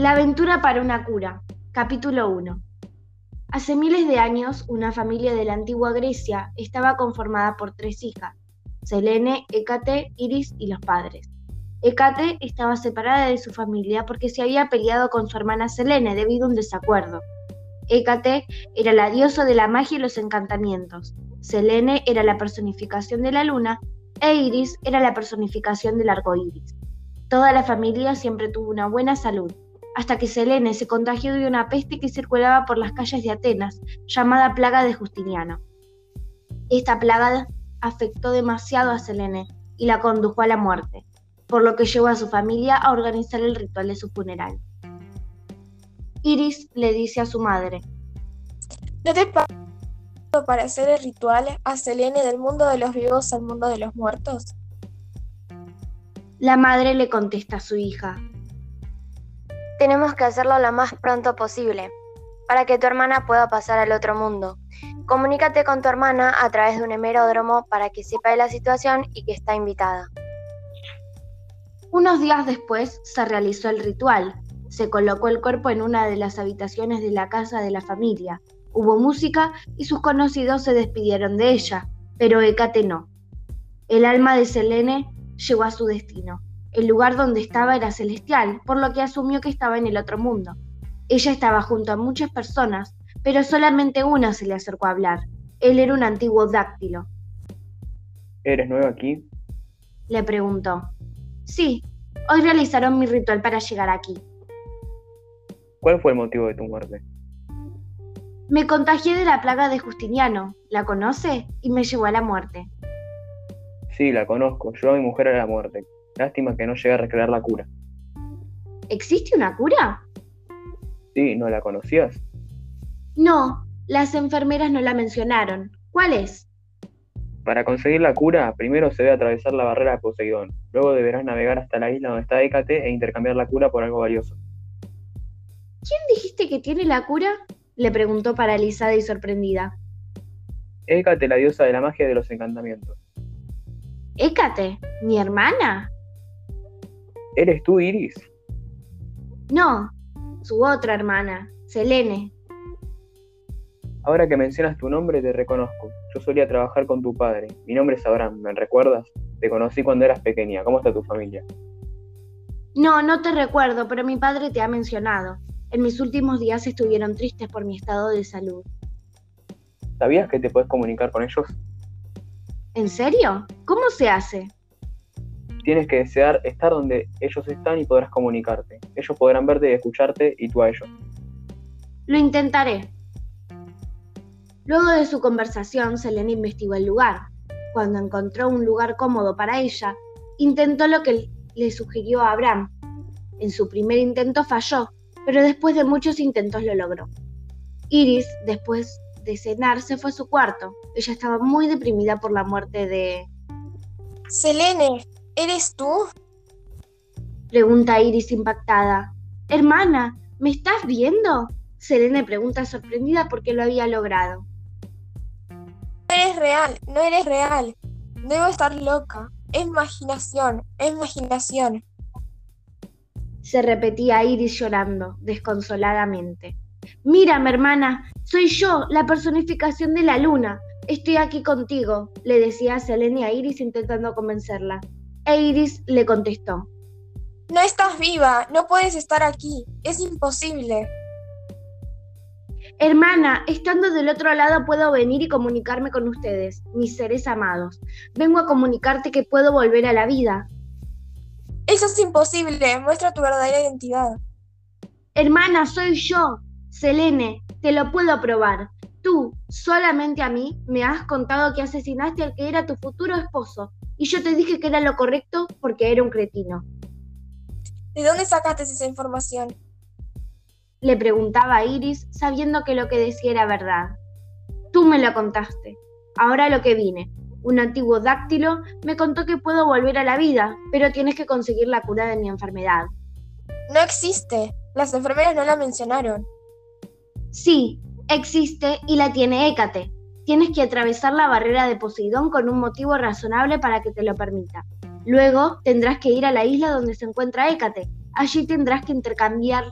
La aventura para una cura. Capítulo 1. Hace miles de años, una familia de la antigua Grecia estaba conformada por tres hijas, Selene, Hécate, Iris y los padres. Hécate estaba separada de su familia porque se había peleado con su hermana Selene debido a un desacuerdo. Hécate era la diosa de la magia y los encantamientos. Selene era la personificación de la luna e Iris era la personificación del arco iris. Toda la familia siempre tuvo una buena salud, hasta que Selene se contagió de una peste que circulaba por las calles de Atenas, llamada plaga de Justiniano. Esta plaga afectó demasiado a Selene y la condujo a la muerte, por lo que llevó a su familia a organizar el ritual de su funeral. Iris le dice a su madre, ¿No te para hacer el ritual a Selene del mundo de los vivos al mundo de los muertos? La madre le contesta a su hija. Tenemos que hacerlo lo más pronto posible, para que tu hermana pueda pasar al otro mundo. Comunícate con tu hermana a través de un hemeródromo para que sepa de la situación y que está invitada. Unos días después se realizó el ritual. Se colocó el cuerpo en una de las habitaciones de la casa de la familia Hubo música y sus conocidos se despidieron de ella, pero Hécate no. El alma de Selene llegó a su destino. El lugar donde estaba era celestial, por lo que asumió que estaba en el otro mundo. Ella estaba junto a muchas personas, pero solamente una se le acercó a hablar. Él era un antiguo dáctilo. ¿Eres nuevo aquí? Le preguntó. Sí, hoy realizaron mi ritual para llegar aquí. ¿Cuál fue el motivo de tu muerte? Me contagié de la plaga de Justiniano, ¿la conoce? Y me llevó a la muerte. Sí, la conozco, yo a mi mujer a la muerte. Lástima que no llegue a recrear la cura. ¿Existe una cura? Sí, ¿no la conocías? No, las enfermeras no la mencionaron. ¿Cuál es? Para conseguir la cura, primero se debe atravesar la barrera de Poseidón. Luego deberás navegar hasta la isla donde está Hécate e intercambiar la cura por algo valioso. ¿Quién dijiste que tiene la cura? le preguntó paralizada y sorprendida. Hécate, la diosa de la magia y de los encantamientos. ¿Hécate? ¿Mi hermana? ¿Eres tú, Iris? No, su otra hermana, Selene. Ahora que mencionas tu nombre, te reconozco. Yo solía trabajar con tu padre. Mi nombre es Abraham, ¿me recuerdas? Te conocí cuando eras pequeña. ¿Cómo está tu familia? No, no te recuerdo, pero mi padre te ha mencionado. En mis últimos días estuvieron tristes por mi estado de salud. ¿Sabías que te puedes comunicar con ellos? ¿En serio? ¿Cómo se hace? Tienes que desear estar donde ellos están y podrás comunicarte. Ellos podrán verte y escucharte y tú a ellos. Lo intentaré. Luego de su conversación, Selene investigó el lugar. Cuando encontró un lugar cómodo para ella, intentó lo que le sugirió a Abraham. En su primer intento falló, pero después de muchos intentos lo logró. Iris, después de cenar, se fue a su cuarto. Ella estaba muy deprimida por la muerte de... Selene, ¿eres tú? Pregunta Iris impactada. Hermana, ¿me estás viendo? Selene pregunta sorprendida porque lo había logrado. No eres real, no eres real. Debo estar loca. Es imaginación, es imaginación se repetía Iris llorando, desconsoladamente. Mírame, hermana, soy yo, la personificación de la luna. Estoy aquí contigo, le decía Selene a Iris intentando convencerla. E Iris le contestó. No estás viva, no puedes estar aquí, es imposible. Hermana, estando del otro lado puedo venir y comunicarme con ustedes, mis seres amados. Vengo a comunicarte que puedo volver a la vida, eso es imposible. Muestra tu verdadera identidad. Hermana, soy yo, Selene. Te lo puedo probar. Tú, solamente a mí, me has contado que asesinaste al que era tu futuro esposo. Y yo te dije que era lo correcto porque era un cretino. ¿De dónde sacaste esa información? Le preguntaba a Iris, sabiendo que lo que decía era verdad. Tú me lo contaste. Ahora lo que vine un antiguo dáctilo, me contó que puedo volver a la vida, pero tienes que conseguir la cura de mi enfermedad. No existe. Las enfermeras no la mencionaron. Sí, existe y la tiene Hécate. Tienes que atravesar la barrera de Poseidón con un motivo razonable para que te lo permita. Luego tendrás que ir a la isla donde se encuentra Hécate. Allí tendrás que intercambiar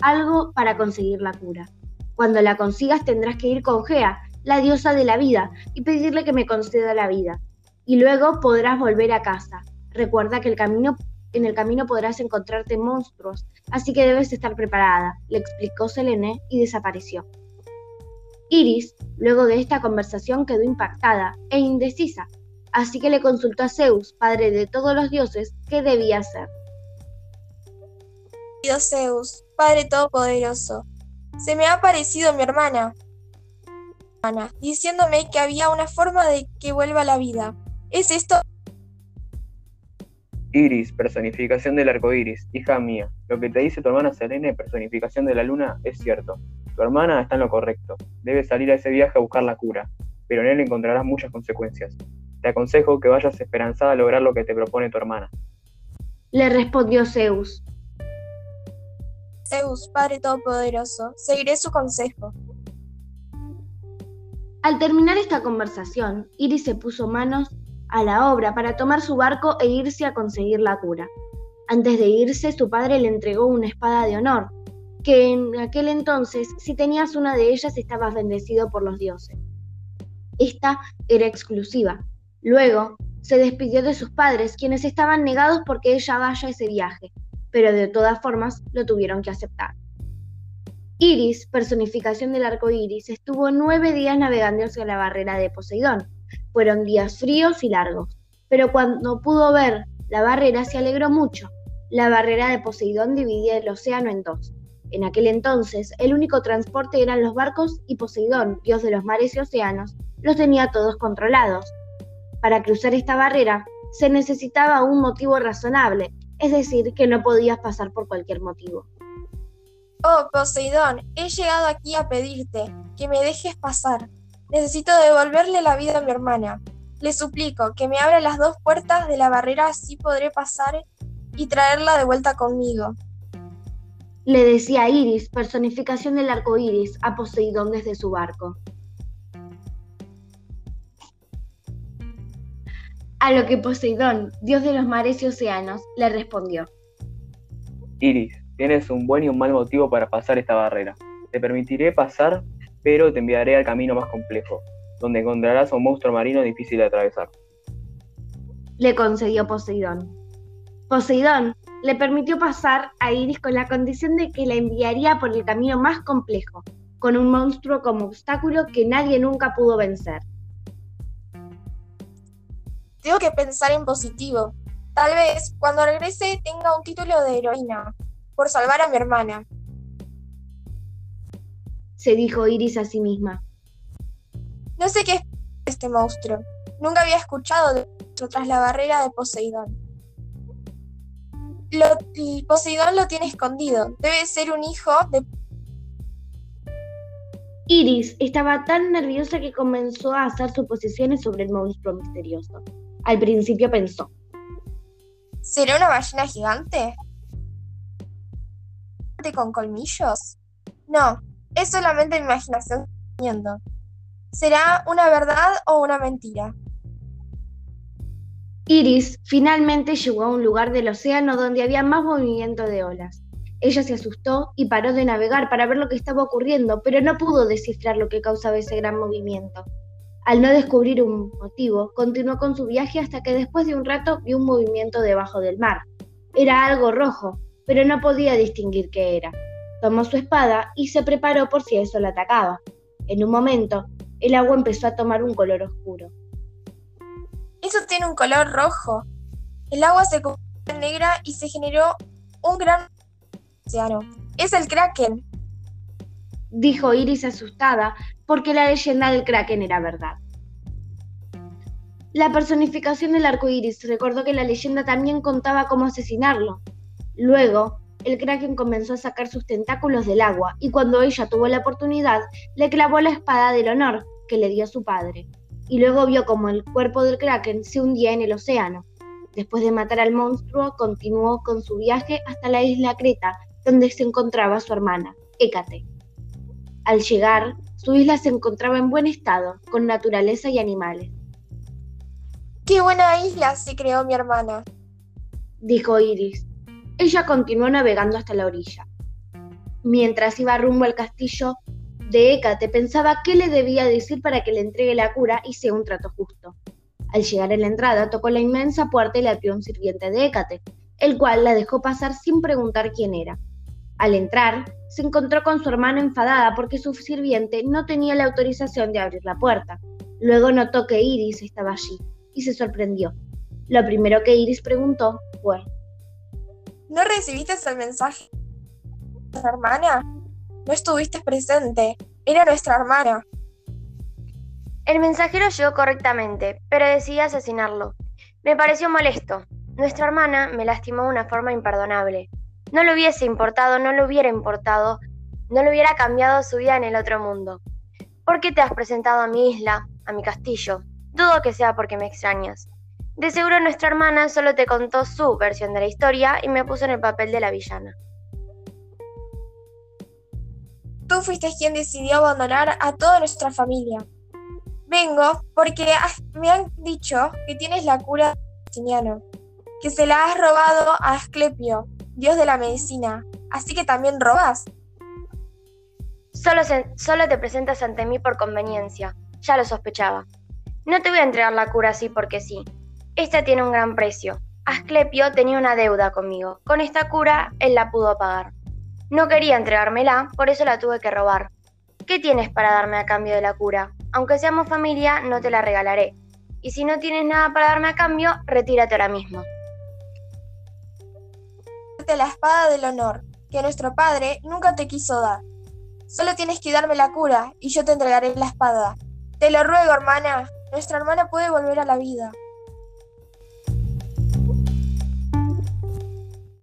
algo para conseguir la cura. Cuando la consigas tendrás que ir con Gea, la diosa de la vida, y pedirle que me conceda la vida. Y luego podrás volver a casa. Recuerda que el camino, en el camino podrás encontrarte monstruos, así que debes estar preparada, le explicó Selene y desapareció. Iris, luego de esta conversación, quedó impactada e indecisa, así que le consultó a Zeus, padre de todos los dioses, qué debía hacer. Dios Zeus, Padre Todopoderoso, se me ha aparecido mi hermana, diciéndome que había una forma de que vuelva a la vida. ¿Es esto? Iris, personificación del arco iris, hija mía. Lo que te dice tu hermana Selene, personificación de la luna, es cierto. Tu hermana está en lo correcto. Debes salir a ese viaje a buscar la cura, pero en él encontrarás muchas consecuencias. Te aconsejo que vayas esperanzada a lograr lo que te propone tu hermana. Le respondió Zeus. Zeus, Padre Todopoderoso, seguiré su consejo. Al terminar esta conversación, Iris se puso manos a la obra para tomar su barco e irse a conseguir la cura. Antes de irse, su padre le entregó una espada de honor, que en aquel entonces, si tenías una de ellas, estabas bendecido por los dioses. Esta era exclusiva. Luego, se despidió de sus padres, quienes estaban negados porque ella vaya a ese viaje, pero de todas formas lo tuvieron que aceptar. Iris, personificación del arco iris, estuvo nueve días navegando hacia la barrera de Poseidón. Fueron días fríos y largos, pero cuando pudo ver la barrera se alegró mucho. La barrera de Poseidón dividía el océano en dos. En aquel entonces, el único transporte eran los barcos y Poseidón, dios de los mares y océanos, los tenía todos controlados. Para cruzar esta barrera se necesitaba un motivo razonable es decir, que no podías pasar por cualquier motivo. Oh, Poseidón, he llegado aquí a pedirte que me dejes pasar. Necesito devolverle la vida a mi hermana. Le suplico que me abra las dos puertas de la barrera, así podré pasar y traerla de vuelta conmigo. Le decía Iris, personificación del arco iris, a Poseidón desde su barco. A lo que Poseidón, dios de los mares y océanos, le respondió. Iris, tienes un buen y un mal motivo para pasar esta barrera. Te permitiré pasar, pero te enviaré al camino más complejo, donde encontrarás a un monstruo marino difícil de atravesar. Le concedió Poseidón. Poseidón le permitió pasar a Iris con la condición de que la enviaría por el camino más complejo, con un monstruo como obstáculo que nadie nunca pudo vencer. Tengo que pensar en positivo. Tal vez cuando regrese tenga un título de heroína por salvar a mi hermana. Se dijo Iris a sí misma. No sé qué es este monstruo. Nunca había escuchado de tras la barrera de Poseidón. Lo, Poseidón lo tiene escondido. Debe ser un hijo de... Iris estaba tan nerviosa que comenzó a hacer suposiciones sobre el monstruo misterioso. Al principio pensó. ¿Será una ballena gigante? ¿Con colmillos? No, es solamente mi imaginación. ¿Será una verdad o una mentira? Iris finalmente llegó a un lugar del océano donde había más movimiento de olas. Ella se asustó y paró de navegar para ver lo que estaba ocurriendo, pero no pudo descifrar lo que causaba ese gran movimiento. Al no descubrir un motivo, continuó con su viaje hasta que después de un rato vio un movimiento debajo del mar. Era algo rojo, pero no podía distinguir qué era. Tomó su espada y se preparó por si eso la atacaba. En un momento, el agua empezó a tomar un color oscuro. Tiene un color rojo. El agua se convirtió en negra y se generó un gran océano. Es el kraken, dijo Iris asustada porque la leyenda del Kraken era verdad. La personificación del arco iris recordó que la leyenda también contaba cómo asesinarlo. Luego, el Kraken comenzó a sacar sus tentáculos del agua y cuando ella tuvo la oportunidad, le clavó la espada del honor que le dio su padre. Y luego vio como el cuerpo del Kraken se hundía en el océano. Después de matar al monstruo, continuó con su viaje hasta la isla Creta, donde se encontraba su hermana, Hécate. Al llegar, su isla se encontraba en buen estado, con naturaleza y animales. ¡Qué buena isla se creó mi hermana! dijo Iris. Ella continuó navegando hasta la orilla. Mientras iba rumbo al castillo de Hécate, pensaba qué le debía decir para que le entregue la cura y sea un trato justo. Al llegar a la entrada, tocó la inmensa puerta y le abrió un sirviente de Hécate, el cual la dejó pasar sin preguntar quién era. Al entrar, se encontró con su hermana enfadada porque su sirviente no tenía la autorización de abrir la puerta. Luego notó que Iris estaba allí y se sorprendió. Lo primero que Iris preguntó fue, ¿No recibiste el mensaje hermana? No estuviste presente. Era nuestra hermana. El mensajero llegó correctamente, pero decidí asesinarlo. Me pareció molesto. Nuestra hermana me lastimó de una forma imperdonable. No le hubiese importado, no le hubiera importado, no le hubiera cambiado su vida en el otro mundo. ¿Por qué te has presentado a mi isla, a mi castillo? Dudo que sea porque me extrañas. De seguro nuestra hermana solo te contó su versión de la historia y me puso en el papel de la villana. Tú fuiste quien decidió abandonar a toda nuestra familia. Vengo porque me han dicho que tienes la cura de que se la has robado a Asclepio, dios de la medicina. Así que también robas. Solo, solo te presentas ante mí por conveniencia. Ya lo sospechaba. No te voy a entregar la cura así porque sí. Esta tiene un gran precio. Asclepio tenía una deuda conmigo. Con esta cura, él la pudo pagar. No quería entregármela, por eso la tuve que robar. ¿Qué tienes para darme a cambio de la cura? Aunque seamos familia, no te la regalaré. Y si no tienes nada para darme a cambio, retírate ahora mismo. La espada del honor, que nuestro padre nunca te quiso dar. Solo tienes que darme la cura y yo te entregaré la espada. Te lo ruego, hermana. Nuestra hermana puede volver a la vida.